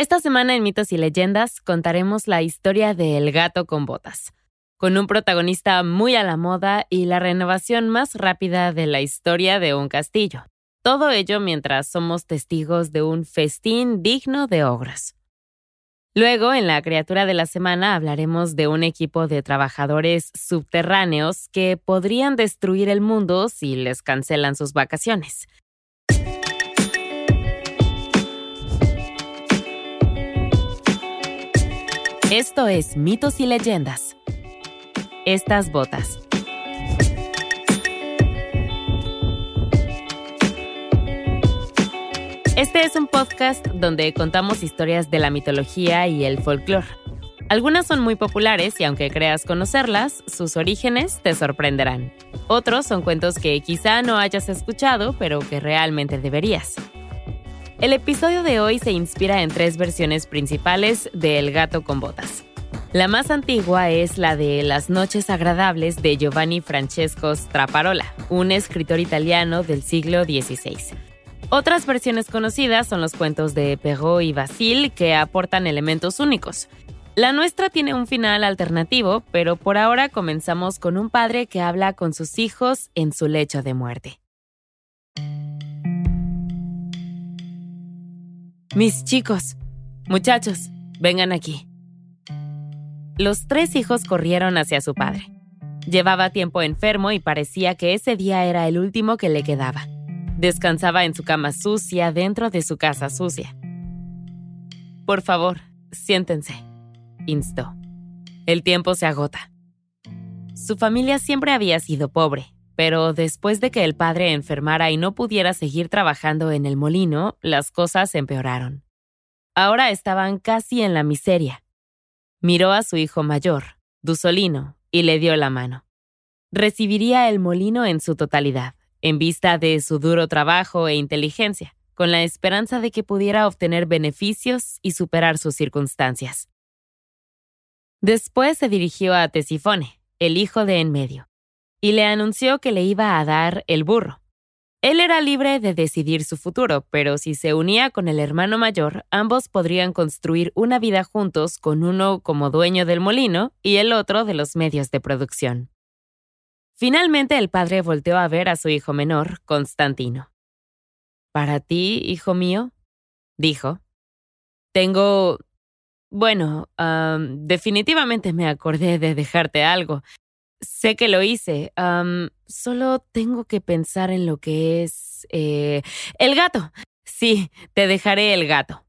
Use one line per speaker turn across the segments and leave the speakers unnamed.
Esta semana en Mitos y Leyendas contaremos la historia de El gato con botas, con un protagonista muy a la moda y la renovación más rápida de la historia de un castillo. Todo ello mientras somos testigos de un festín digno de ogros. Luego, en la criatura de la semana, hablaremos de un equipo de trabajadores subterráneos que podrían destruir el mundo si les cancelan sus vacaciones. Esto es Mitos y Leyendas. Estas botas. Este es un podcast donde contamos historias de la mitología y el folclore. Algunas son muy populares y aunque creas conocerlas, sus orígenes te sorprenderán. Otros son cuentos que quizá no hayas escuchado, pero que realmente deberías. El episodio de hoy se inspira en tres versiones principales de El gato con botas. La más antigua es la de Las noches agradables de Giovanni Francesco Straparola, un escritor italiano del siglo XVI. Otras versiones conocidas son los cuentos de Perrault y Basile que aportan elementos únicos. La nuestra tiene un final alternativo, pero por ahora comenzamos con un padre que habla con sus hijos en su lecho de muerte. Mis chicos, muchachos, vengan aquí. Los tres hijos corrieron hacia su padre. Llevaba tiempo enfermo y parecía que ese día era el último que le quedaba. Descansaba en su cama sucia dentro de su casa sucia. Por favor, siéntense, instó. El tiempo se agota. Su familia siempre había sido pobre, pero después de que el padre enfermara y no pudiera seguir trabajando en el molino, las cosas empeoraron. Ahora estaban casi en la miseria. Miró a su hijo mayor, Dusolino, y le dio la mano. Recibiría el molino en su totalidad, en vista de su duro trabajo e inteligencia, con la esperanza de que pudiera obtener beneficios y superar sus circunstancias. Después se dirigió a Tesifone, el hijo de en medio, y le anunció que le iba a dar el burro. Él era libre de decidir su futuro, pero si se unía con el hermano mayor, ambos podrían construir una vida juntos con uno como dueño del molino y el otro de los medios de producción. Finalmente el padre volteó a ver a su hijo menor, Constantino. Para ti, hijo mío, dijo. Tengo... Bueno, definitivamente me acordé de dejarte algo. Sé que lo hice. solo tengo que pensar en lo que es... Eh, el gato. Sí, te dejaré el gato.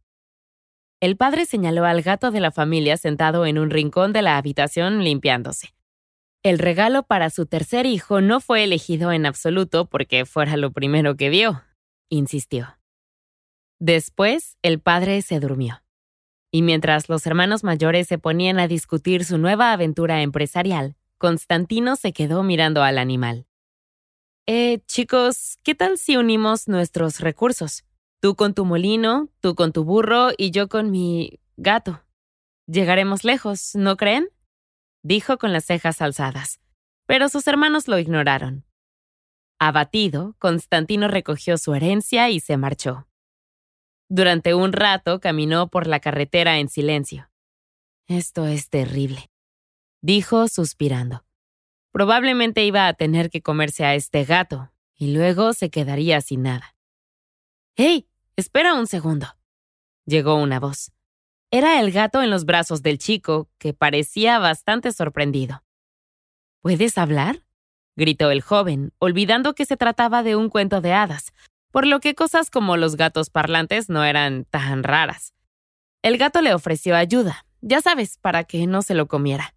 El padre señaló al gato de la familia sentado en un rincón de la habitación limpiándose. El regalo para su tercer hijo no fue elegido en absoluto porque fuera lo primero que vio, insistió. Después, el padre se durmió. Y mientras los hermanos mayores se ponían a discutir su nueva aventura empresarial, Constantino se quedó mirando al animal. Eh, chicos, ¿qué tal si unimos nuestros recursos? Tú con tu molino, tú con tu burro y yo con mi gato. Llegaremos lejos, ¿no creen? Dijo con las cejas alzadas, pero sus hermanos lo ignoraron. Abatido, Constantino recogió su herencia y se marchó. Durante un rato caminó por la carretera en silencio. Esto es terrible dijo suspirando. Probablemente iba a tener que comerse a este gato, y luego se quedaría sin nada. ¡Hey! Espera un segundo. Llegó una voz. Era el gato en los brazos del chico, que parecía bastante sorprendido. ¿Puedes hablar? gritó el joven, olvidando que se trataba de un cuento de hadas, por lo que cosas como los gatos parlantes no eran tan raras. El gato le ofreció ayuda, ya sabes, para que no se lo comiera.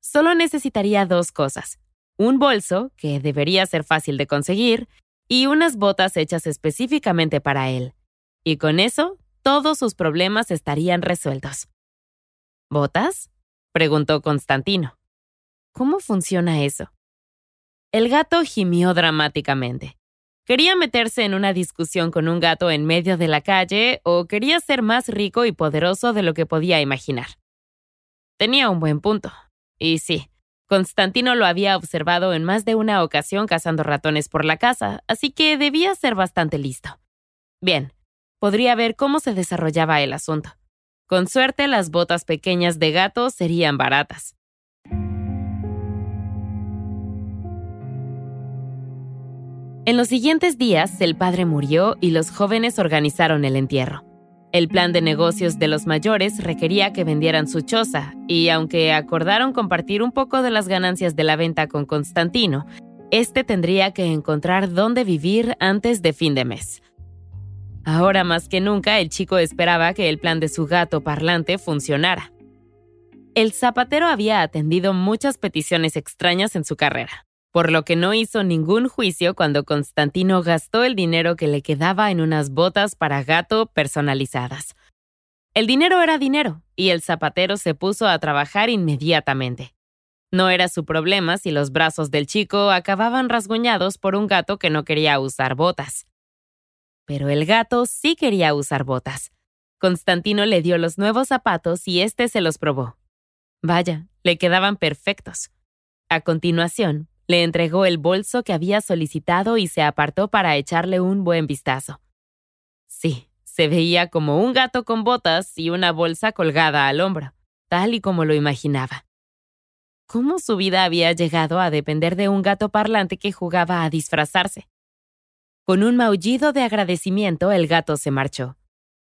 Solo necesitaría dos cosas. Un bolso, que debería ser fácil de conseguir, y unas botas hechas específicamente para él. Y con eso, todos sus problemas estarían resueltos. ¿Botas? preguntó Constantino. ¿Cómo funciona eso? El gato gimió dramáticamente. ¿Quería meterse en una discusión con un gato en medio de la calle o quería ser más rico y poderoso de lo que podía imaginar? Tenía un buen punto. Y sí, Constantino lo había observado en más de una ocasión cazando ratones por la casa, así que debía ser bastante listo. Bien, podría ver cómo se desarrollaba el asunto. Con suerte, las botas pequeñas de gato serían baratas. En los siguientes días, el padre murió y los jóvenes organizaron el entierro. El plan de negocios de los mayores requería que vendieran su choza, y aunque acordaron compartir un poco de las ganancias de la venta con Constantino, este tendría que encontrar dónde vivir antes de fin de mes. Ahora más que nunca, el chico esperaba que el plan de su gato parlante funcionara. El zapatero había atendido muchas peticiones extrañas en su carrera, por lo que no hizo ningún juicio cuando Constantino gastó el dinero que le quedaba en unas botas para gato personalizadas. El dinero era dinero, y el zapatero se puso a trabajar inmediatamente. No era su problema si los brazos del chico acababan rasguñados por un gato que no quería usar botas. Pero el gato sí quería usar botas. Constantino le dio los nuevos zapatos y éste se los probó. Vaya, le quedaban perfectos. A continuación, le entregó el bolso que había solicitado y se apartó para echarle un buen vistazo. Sí, se veía como un gato con botas y una bolsa colgada al hombro, tal y como lo imaginaba. ¿Cómo su vida había llegado a depender de un gato parlante que jugaba a disfrazarse? Con un maullido de agradecimiento, el gato se marchó.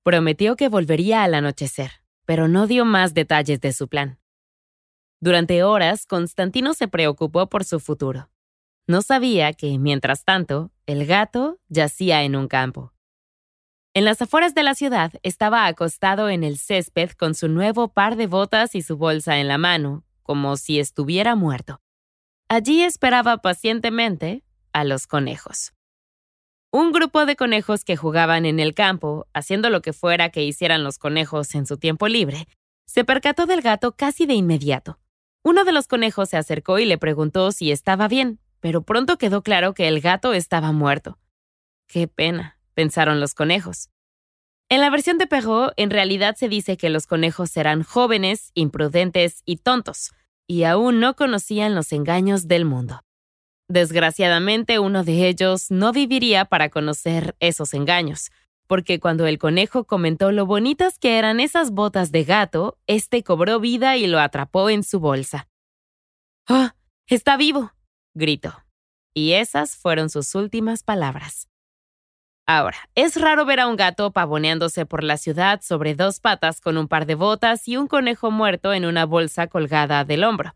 Prometió que volvería al anochecer, pero no dio más detalles de su plan. Durante horas, Constantino se preocupó por su futuro. No sabía que, mientras tanto, el gato yacía en un campo. En las afueras de la ciudad estaba acostado en el césped con su nuevo par de botas y su bolsa en la mano, como si estuviera muerto. Allí esperaba pacientemente a los conejos. Un grupo de conejos que jugaban en el campo, haciendo lo que fuera que hicieran los conejos en su tiempo libre, se percató del gato casi de inmediato. Uno de los conejos se acercó y le preguntó si estaba bien, pero pronto quedó claro que el gato estaba muerto. Qué pena, pensaron los conejos. En la versión de Perrault, en realidad se dice que los conejos eran jóvenes, imprudentes y tontos, y aún no conocían los engaños del mundo. Desgraciadamente, uno de ellos no viviría para conocer esos engaños, porque cuando el conejo comentó lo bonitas que eran esas botas de gato, este cobró vida y lo atrapó en su bolsa. ¡Oh! ¡Está vivo! gritó. Y esas fueron sus últimas palabras. Ahora, es raro ver a un gato pavoneándose por la ciudad sobre dos patas con un par de botas y un conejo muerto en una bolsa colgada del hombro.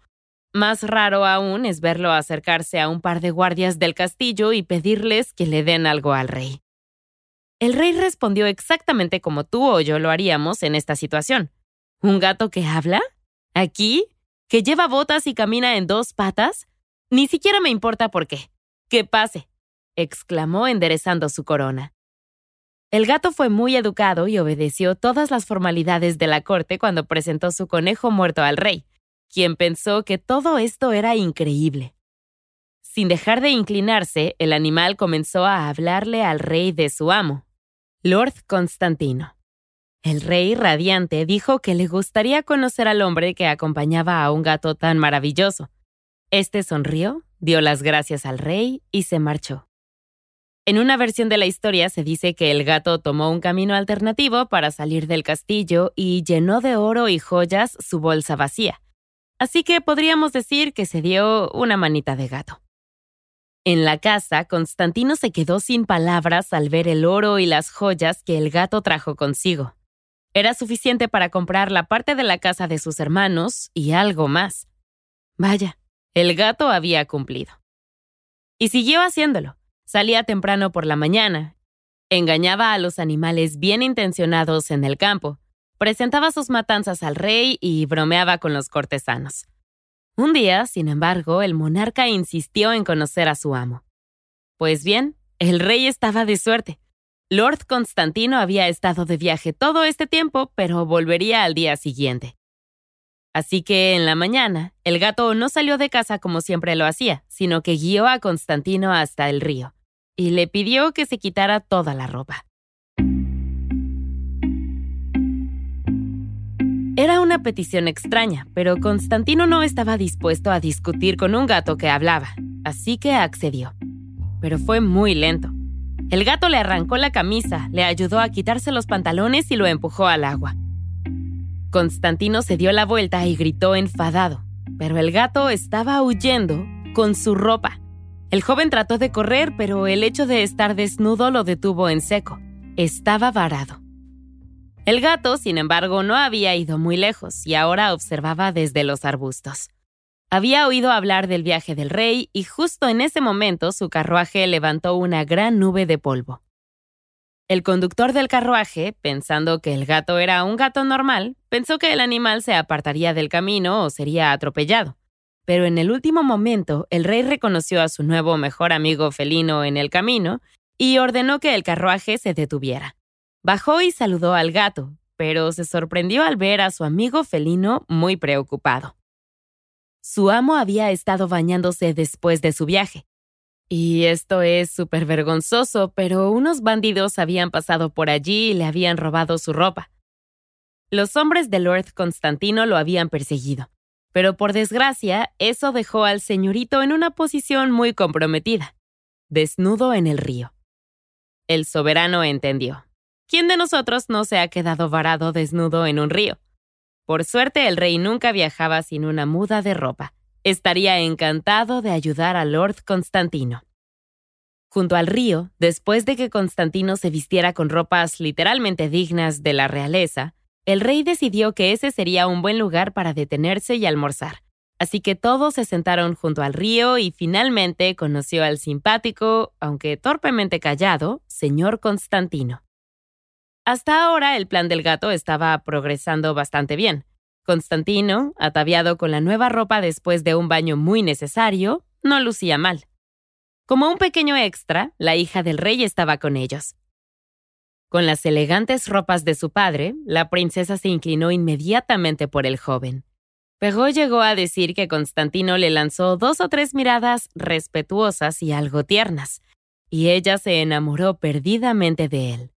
Más raro aún es verlo acercarse a un par de guardias del castillo y pedirles que le den algo al rey. El rey respondió exactamente como tú o yo lo haríamos en esta situación. ¿Un gato que habla? ¿Aquí? ¿Que lleva botas y camina en dos patas? Ni siquiera me importa por qué. ¡Que pase! exclamó enderezando su corona. El gato fue muy educado y obedeció todas las formalidades de la corte cuando presentó su conejo muerto al rey, quien pensó que todo esto era increíble. Sin dejar de inclinarse, el animal comenzó a hablarle al rey de su amo, Lord Constantino. El rey radiante dijo que le gustaría conocer al hombre que acompañaba a un gato tan maravilloso. Este sonrió, dio las gracias al rey y se marchó. En una versión de la historia se dice que el gato tomó un camino alternativo para salir del castillo y llenó de oro y joyas su bolsa vacía. Así que podríamos decir que se dio una manita de gato. En la casa, Constantino se quedó sin palabras al ver el oro y las joyas que el gato trajo consigo. Era suficiente para comprar la parte de la casa de sus hermanos y algo más. Vaya, el gato había cumplido. Y siguió haciéndolo. Salía temprano por la mañana, engañaba a los animales bien intencionados en el campo, presentaba sus matanzas al rey y bromeaba con los cortesanos. Un día, sin embargo, el monarca insistió en conocer a su amo. Pues bien, el rey estaba de suerte. Lord Constantino había estado de viaje todo este tiempo, pero volvería al día siguiente. Así que en la mañana, el gato no salió de casa como siempre lo hacía, sino que guió a Constantino hasta el río, y le pidió que se quitara toda la ropa. Era una petición extraña, pero Constantino no estaba dispuesto a discutir con un gato que hablaba, así que accedió. Pero fue muy lento. El gato le arrancó la camisa, le ayudó a quitarse los pantalones y lo empujó al agua. Constantino se dio la vuelta y gritó enfadado, pero el gato estaba huyendo con su ropa. El joven trató de correr, pero el hecho de estar desnudo lo detuvo en seco. Estaba varado. El gato, sin embargo, no había ido muy lejos y ahora observaba desde los arbustos. Había oído hablar del viaje del rey y justo en ese momento su carruaje levantó una gran nube de polvo. El conductor del carruaje, pensando que el gato era un gato normal, pensó que el animal se apartaría del camino o sería atropellado. Pero en el último momento, el rey reconoció a su nuevo mejor amigo felino en el camino y ordenó que el carruaje se detuviera. Bajó y saludó al gato, pero se sorprendió al ver a su amigo felino muy preocupado. Su amo había estado bañándose después de su viaje. Y esto es súper vergonzoso, pero unos bandidos habían pasado por allí y le habían robado su ropa. Los hombres de Lord Constantino lo habían perseguido, pero por desgracia eso dejó al señorito en una posición muy comprometida, desnudo en el río. El soberano entendió. ¿Quién de nosotros no se ha quedado varado desnudo en un río? Por suerte el rey nunca viajaba sin una muda de ropa. Estaría encantado de ayudar a Lord Constantino. Junto al río, después de que Constantino se vistiera con ropas literalmente dignas de la realeza, el rey decidió que ese sería un buen lugar para detenerse y almorzar. Así que todos se sentaron junto al río y finalmente conoció al simpático, aunque torpemente callado, señor Constantino. Hasta ahora el plan del gato estaba progresando bastante bien. Constantino, ataviado con la nueva ropa después de un baño muy necesario, no lucía mal. Como un pequeño extra, la hija del rey estaba con ellos. Con las elegantes ropas de su padre, la princesa se inclinó inmediatamente por el joven. Pero llegó a decir que Constantino le lanzó dos o tres miradas respetuosas y algo tiernas, y ella se enamoró perdidamente de él.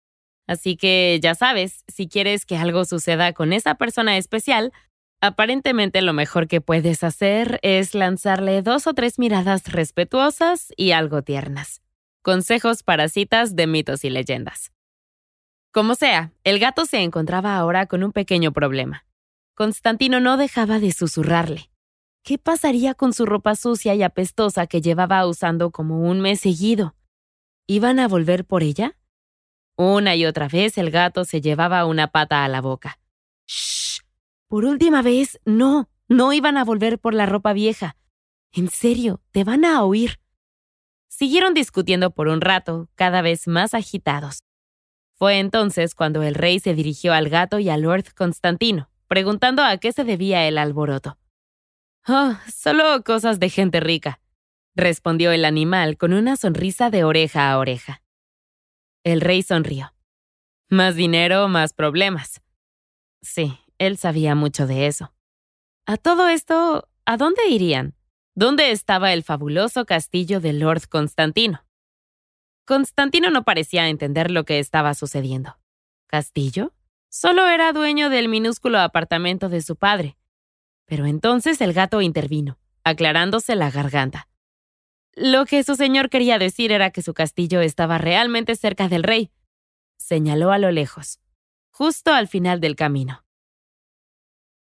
Así que ya sabes, si quieres que algo suceda con esa persona especial, aparentemente lo mejor que puedes hacer es lanzarle dos o tres miradas respetuosas y algo tiernas. Consejos para citas de mitos y leyendas. Como sea, el gato se encontraba ahora con un pequeño problema. Constantino no dejaba de susurrarle. ¿Qué pasaría con su ropa sucia y apestosa que llevaba usando como un mes seguido? ¿Iban a volver por ella? Una y otra vez el gato se llevaba una pata a la boca. ¡Shh! Por última vez, no, no iban a volver por la ropa vieja. En serio, te van a oír. Siguieron discutiendo por un rato, cada vez más agitados. Fue entonces cuando el rey se dirigió al gato y a Lord Constantino, preguntando a qué se debía el alboroto. Oh, solo cosas de gente rica, respondió el animal con una sonrisa de oreja a oreja. El rey sonrió. Más dinero, más problemas. Sí, él sabía mucho de eso. A todo esto, ¿a dónde irían? ¿Dónde estaba el fabuloso castillo de Lord Constantino? Constantino no parecía entender lo que estaba sucediendo. ¿Castillo? Solo era dueño del minúsculo apartamento de su padre. Pero entonces el gato intervino, aclarándose la garganta. Lo que su señor quería decir era que su castillo estaba realmente cerca del rey. Señaló a lo lejos, justo al final del camino.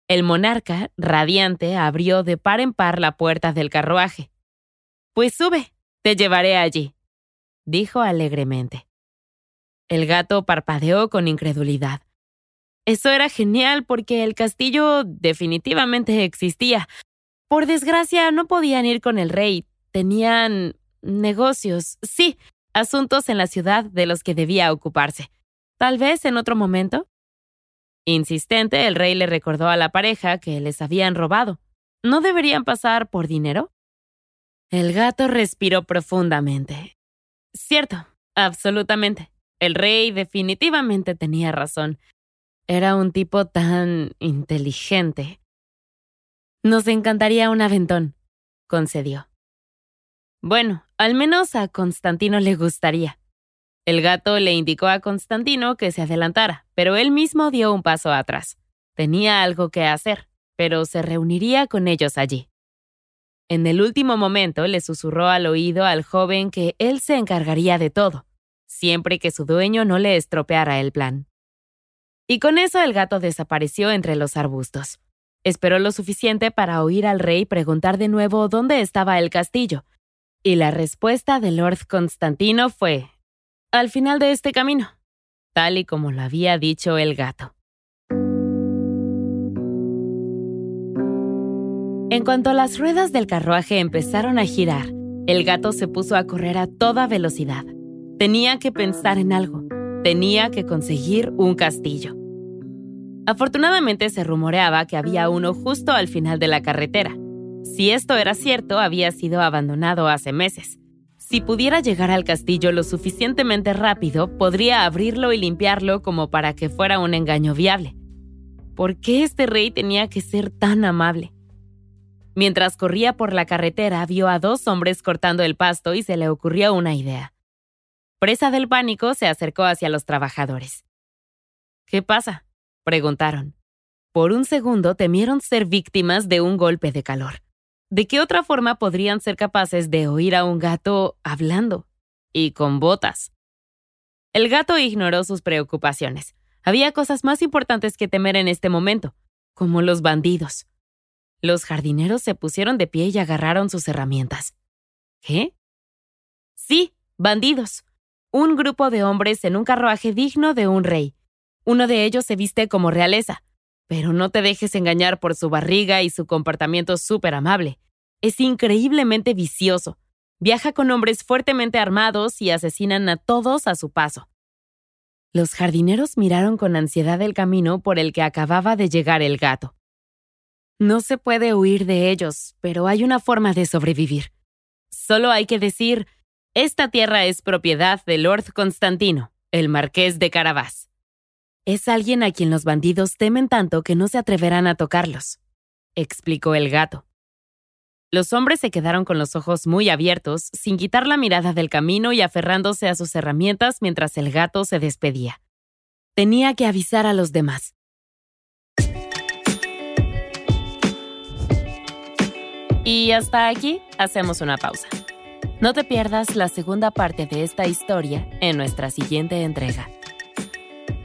El monarca, radiante, abrió de par en par la puerta del carruaje. Pues sube, te llevaré allí, dijo alegremente. El gato parpadeó con incredulidad. Eso era genial porque el castillo definitivamente existía. Por desgracia, no podían ir con el rey, Tenían negocios, sí, asuntos en la ciudad de los que debía ocuparse. Tal vez en otro momento. Insistente, el rey le recordó a la pareja que les habían robado. ¿No deberían pasar por dinero? El gato respiró profundamente. Cierto, absolutamente. El rey definitivamente tenía razón. Era un tipo tan inteligente. Nos encantaría un aventón, concedió. Bueno, al menos a Constantino le gustaría. El gato le indicó a Constantino que se adelantara, pero él mismo dio un paso atrás. Tenía algo que hacer, pero se reuniría con ellos allí. En el último momento le susurró al oído al joven que él se encargaría de todo, siempre que su dueño no le estropeara el plan. Y con eso el gato desapareció entre los arbustos. Esperó lo suficiente para oír al rey preguntar de nuevo dónde estaba el castillo. Y la respuesta de Lord Constantino fue, al final de este camino, tal y como lo había dicho el gato. En cuanto las ruedas del carruaje empezaron a girar, el gato se puso a correr a toda velocidad. Tenía que pensar en algo. Tenía que conseguir un castillo. Afortunadamente se rumoreaba que había uno justo al final de la carretera. Si esto era cierto, había sido abandonado hace meses. Si pudiera llegar al castillo lo suficientemente rápido, podría abrirlo y limpiarlo como para que fuera un engaño viable. ¿Por qué este rey tenía que ser tan amable? Mientras corría por la carretera, vio a dos hombres cortando el pasto y se le ocurrió una idea. Presa del pánico, se acercó hacia los trabajadores. ¿Qué pasa? preguntaron. Por un segundo temieron ser víctimas de un golpe de calor. ¿De qué otra forma podrían ser capaces de oír a un gato hablando? Y con botas. El gato ignoró sus preocupaciones. Había cosas más importantes que temer en este momento, como los bandidos. Los jardineros se pusieron de pie y agarraron sus herramientas. ¿Qué? Sí, bandidos. Un grupo de hombres en un carruaje digno de un rey. Uno de ellos se viste como realeza. Pero no te dejes engañar por su barriga y su comportamiento súper amable. Es increíblemente vicioso. Viaja con hombres fuertemente armados y asesinan a todos a su paso. Los jardineros miraron con ansiedad el camino por el que acababa de llegar el gato. No se puede huir de ellos, pero hay una forma de sobrevivir. Solo hay que decir, esta tierra es propiedad de Lord Constantino, el marqués de Carabás. Es alguien a quien los bandidos temen tanto que no se atreverán a tocarlos, explicó el gato. Los hombres se quedaron con los ojos muy abiertos, sin quitar la mirada del camino y aferrándose a sus herramientas mientras el gato se despedía. Tenía que avisar a los demás. Y hasta aquí hacemos una pausa. No te pierdas la segunda parte de esta historia en nuestra siguiente entrega.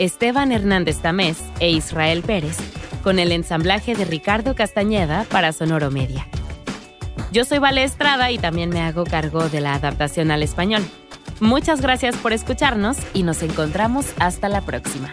Esteban Hernández Tamés e Israel Pérez, con el ensamblaje de Ricardo Castañeda para Sonoro Media. Yo soy Vale Estrada y también me hago cargo de la adaptación al español. Muchas gracias por escucharnos y nos encontramos hasta la próxima.